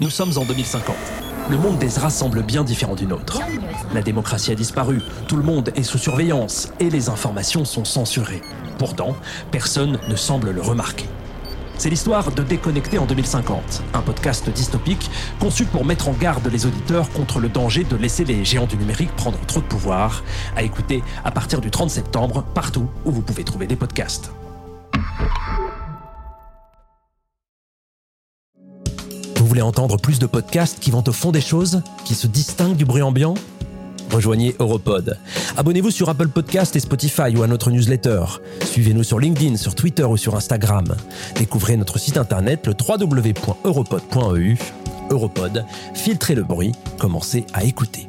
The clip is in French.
Nous sommes en 2050. Le monde d'Ezra semble bien différent du nôtre. La démocratie a disparu, tout le monde est sous surveillance et les informations sont censurées. Pourtant, personne ne semble le remarquer. C'est l'histoire de Déconnecté en 2050, un podcast dystopique conçu pour mettre en garde les auditeurs contre le danger de laisser les géants du numérique prendre trop de pouvoir, à écouter à partir du 30 septembre partout où vous pouvez trouver des podcasts. Voulez entendre plus de podcasts qui vont au fond des choses, qui se distinguent du bruit ambiant Rejoignez Europod. Abonnez-vous sur Apple Podcast et Spotify ou à notre newsletter. Suivez-nous sur LinkedIn, sur Twitter ou sur Instagram. Découvrez notre site internet le www.europod.eu. Europod, filtrez le bruit, commencez à écouter.